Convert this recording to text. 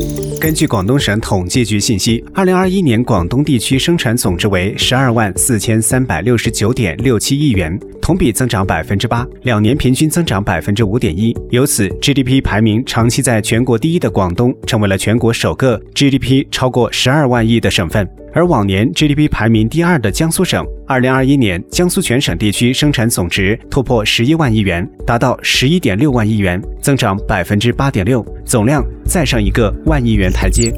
Thank you. 根据广东省统计局信息，二零二一年广东地区生产总值为十二万四千三百六十九点六七亿元，同比增长百分之八，两年平均增长百分之五点一。由此，GDP 排名长期在全国第一的广东，成为了全国首个 GDP 超过十二万亿的省份。而往年 GDP 排名第二的江苏省，二零二一年江苏全省地区生产总值突破十一万亿元，达到十一点六万亿元，增长百分之八点六，总量再上一个万亿元台阶。